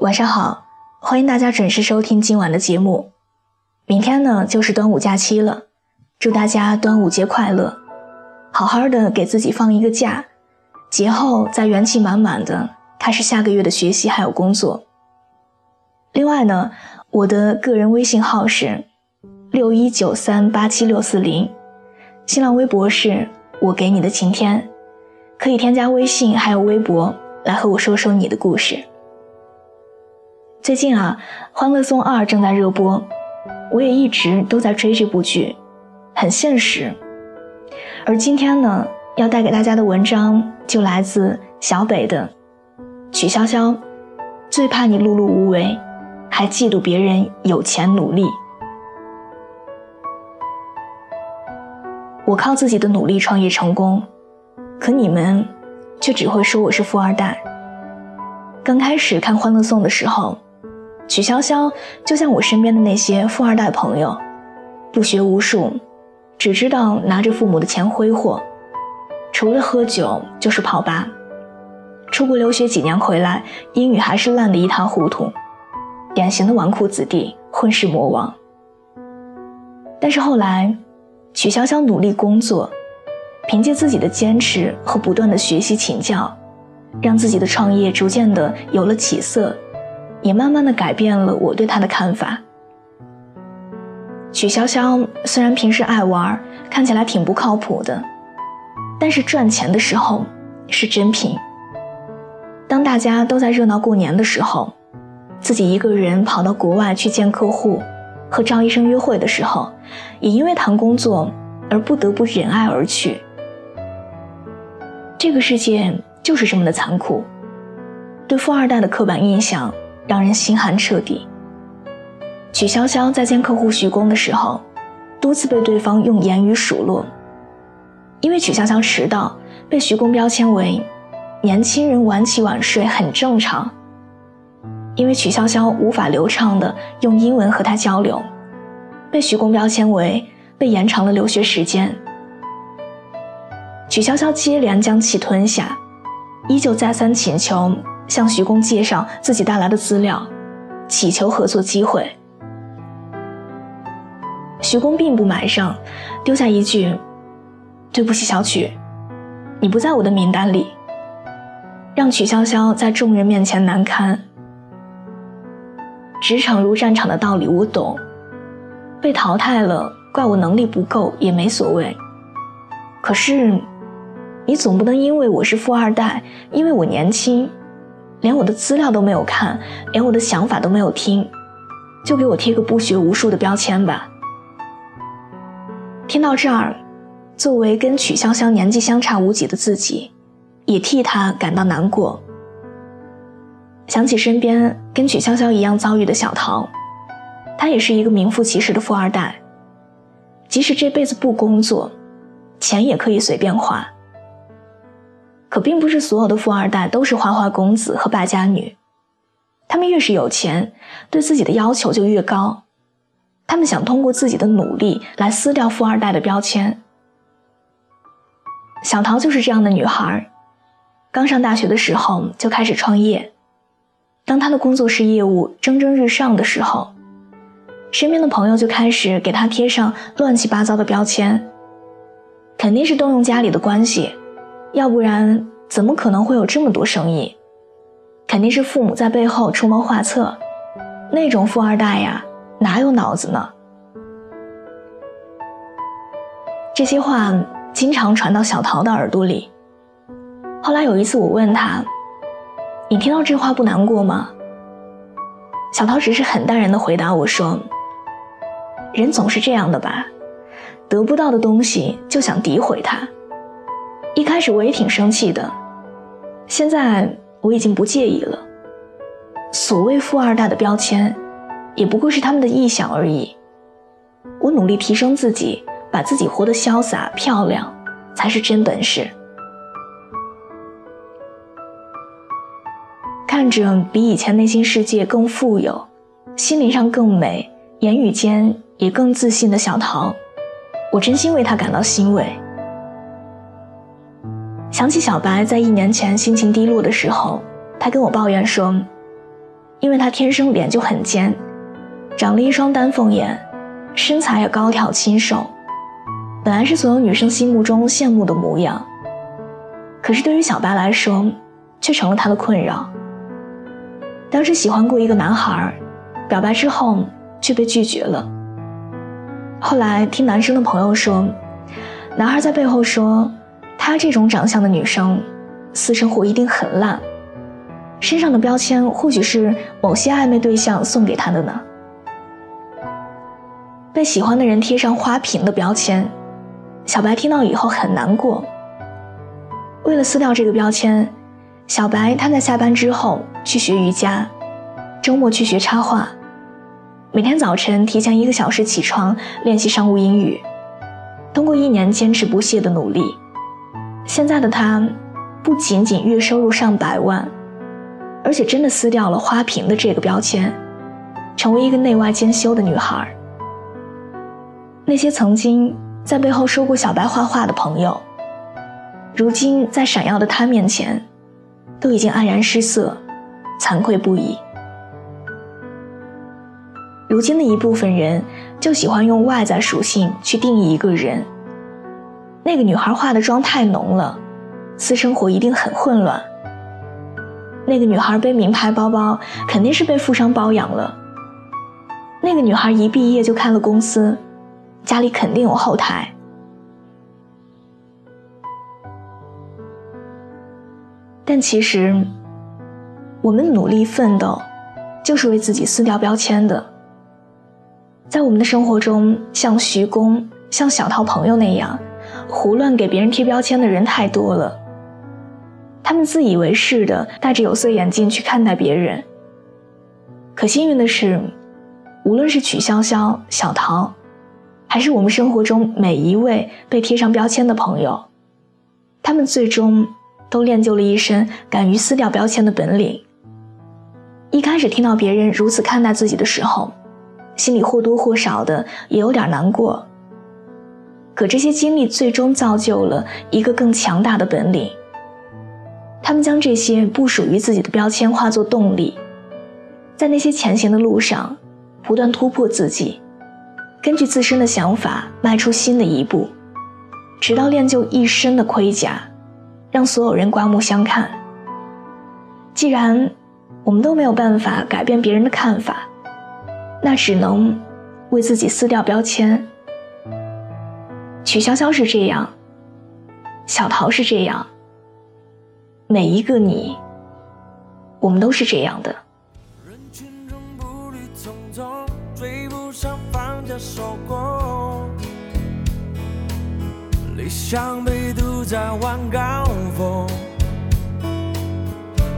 晚上好，欢迎大家准时收听今晚的节目。明天呢就是端午假期了，祝大家端午节快乐，好好的给自己放一个假，节后再元气满满的开始下个月的学习还有工作。另外呢，我的个人微信号是六一九三八七六四零，新浪微博是我给你的晴天，可以添加微信还有微博来和我说说你的故事。最近啊，《欢乐颂二》正在热播，我也一直都在追这部剧，很现实。而今天呢，要带给大家的文章就来自小北的《曲筱绡》，最怕你碌碌无为，还嫉妒别人有钱努力。我靠自己的努力创业成功，可你们却只会说我是富二代。刚开始看《欢乐颂》的时候。曲筱绡就像我身边的那些富二代朋友，不学无术，只知道拿着父母的钱挥霍，除了喝酒就是泡吧。出国留学几年回来，英语还是烂得一塌糊涂，典型的纨绔子弟、混世魔王。但是后来，曲筱绡努力工作，凭借自己的坚持和不断的学习请教，让自己的创业逐渐的有了起色。也慢慢的改变了我对他的看法。曲筱绡虽然平时爱玩，看起来挺不靠谱的，但是赚钱的时候是真品。当大家都在热闹过年的时候，自己一个人跑到国外去见客户，和赵医生约会的时候，也因为谈工作而不得不忍爱而去。这个世界就是这么的残酷，对富二代的刻板印象。让人心寒彻底。曲筱绡在见客户徐工的时候，多次被对方用言语数落。因为曲筱绡迟到，被徐工标签为年轻人晚起晚睡很正常。因为曲筱绡无法流畅的用英文和他交流，被徐工标签为被延长了留学时间。曲筱绡接连将其吞下，依旧再三请求。向徐工介绍自己带来的资料，祈求合作机会。徐工并不买账，丢下一句：“对不起，小曲，你不在我的名单里。”让曲筱绡在众人面前难堪。职场如战场的道理我懂，被淘汰了，怪我能力不够也没所谓。可是，你总不能因为我是富二代，因为我年轻。连我的资料都没有看，连我的想法都没有听，就给我贴个不学无术的标签吧。听到这儿，作为跟曲筱绡年纪相差无几的自己，也替她感到难过。想起身边跟曲筱绡一样遭遇的小桃，她也是一个名副其实的富二代，即使这辈子不工作，钱也可以随便花。可并不是所有的富二代都是花花公子和败家女，他们越是有钱，对自己的要求就越高，他们想通过自己的努力来撕掉富二代的标签。小桃就是这样的女孩，刚上大学的时候就开始创业，当她的工作室业务蒸蒸日上的时候，身边的朋友就开始给她贴上乱七八糟的标签，肯定是动用家里的关系。要不然怎么可能会有这么多生意？肯定是父母在背后出谋划策，那种富二代呀，哪有脑子呢？这些话经常传到小桃的耳朵里。后来有一次我问他：“你听到这话不难过吗？”小桃只是很淡然的回答我说：“人总是这样的吧，得不到的东西就想诋毁他。”一开始我也挺生气的，现在我已经不介意了。所谓富二代的标签，也不过是他们的臆想而已。我努力提升自己，把自己活得潇洒漂亮，才是真本事。看着比以前内心世界更富有、心灵上更美、言语间也更自信的小桃，我真心为她感到欣慰。想起小白在一年前心情低落的时候，他跟我抱怨说：“因为他天生脸就很尖，长了一双丹凤眼，身材也高挑清瘦，本来是所有女生心目中羡慕的模样。可是对于小白来说，却成了他的困扰。当时喜欢过一个男孩，表白之后却被拒绝了。后来听男生的朋友说，男孩在背后说，她这种长相的女生，私生活一定很烂，身上的标签或许是某些暧昧对象送给她的呢。被喜欢的人贴上花瓶的标签，小白听到以后很难过。为了撕掉这个标签，小白他在下班之后去学瑜伽，周末去学插画。每天早晨提前一个小时起床练习商务英语，通过一年坚持不懈的努力，现在的她不仅仅月收入上百万，而且真的撕掉了花瓶的这个标签，成为一个内外兼修的女孩。那些曾经在背后说过小白坏话的朋友，如今在闪耀的她面前，都已经黯然失色，惭愧不已。如今的一部分人就喜欢用外在属性去定义一个人。那个女孩化的妆太浓了，私生活一定很混乱。那个女孩背名牌包包，肯定是被富商包养了。那个女孩一毕业就开了公司，家里肯定有后台。但其实，我们努力奋斗，就是为自己撕掉标签的。在我们的生活中，像徐工、像小涛朋友那样胡乱给别人贴标签的人太多了。他们自以为是的戴着有色眼镜去看待别人。可幸运的是，无论是曲潇潇、小桃，还是我们生活中每一位被贴上标签的朋友，他们最终都练就了一身敢于撕掉标签的本领。一开始听到别人如此看待自己的时候，心里或多或少的也有点难过。可这些经历最终造就了一个更强大的本领。他们将这些不属于自己的标签化作动力，在那些前行的路上，不断突破自己，根据自身的想法迈出新的一步，直到练就一身的盔甲，让所有人刮目相看。既然我们都没有办法改变别人的看法。那只能为自己撕掉标签。曲潇潇是这样，小桃是这样，每一个你，我们都是这样的。人群中步履匆匆，追不上放假收工理想被堵在晚高峰，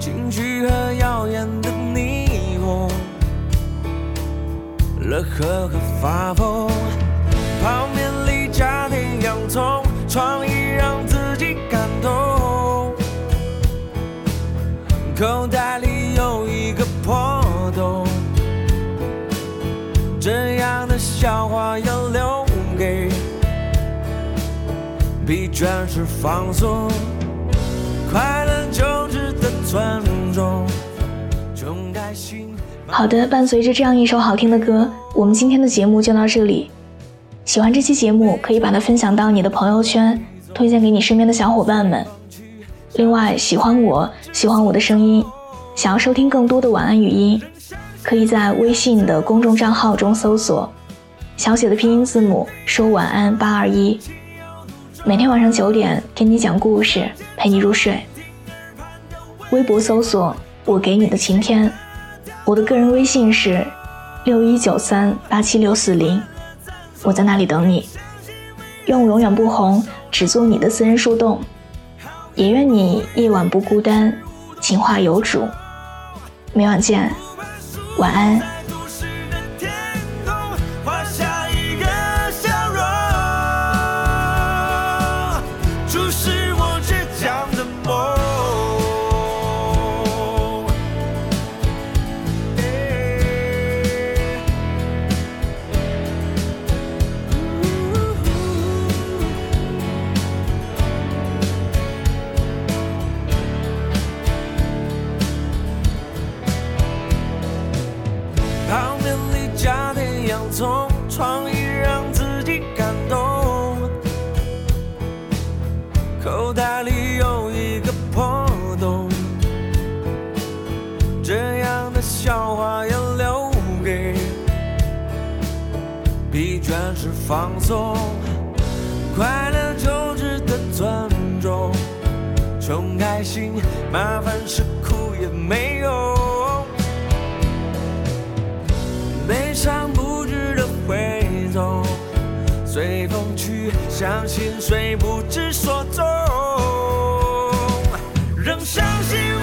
情绪和耀眼的霓虹。乐呵和发疯，口袋里有一个破洞，这样的笑话要留给疲倦时放松。快乐就值得尊重，穷开心。好的，伴随着这样一首好听的歌，我们今天的节目就到这里。喜欢这期节目，可以把它分享到你的朋友圈，推荐给你身边的小伙伴们。另外，喜欢我喜欢我的声音，想要收听更多的晚安语音，可以在微信的公众账号中搜索小写的拼音字母说晚安八二一，每天晚上九点给你讲故事，陪你入睡。微博搜索我给你的晴天。我的个人微信是六一九三八七六四零，我在那里等你。愿我永远不红，只做你的私人树洞。也愿你夜晚不孤单，情话有主。每晚见，晚安。旁边你加点洋葱，创意让自己感动。口袋里有一个破洞，这样的笑话要留给疲倦时放松，快乐就值得尊重，穷开心，麻烦时苦也没。相信谁不知所踪？仍相信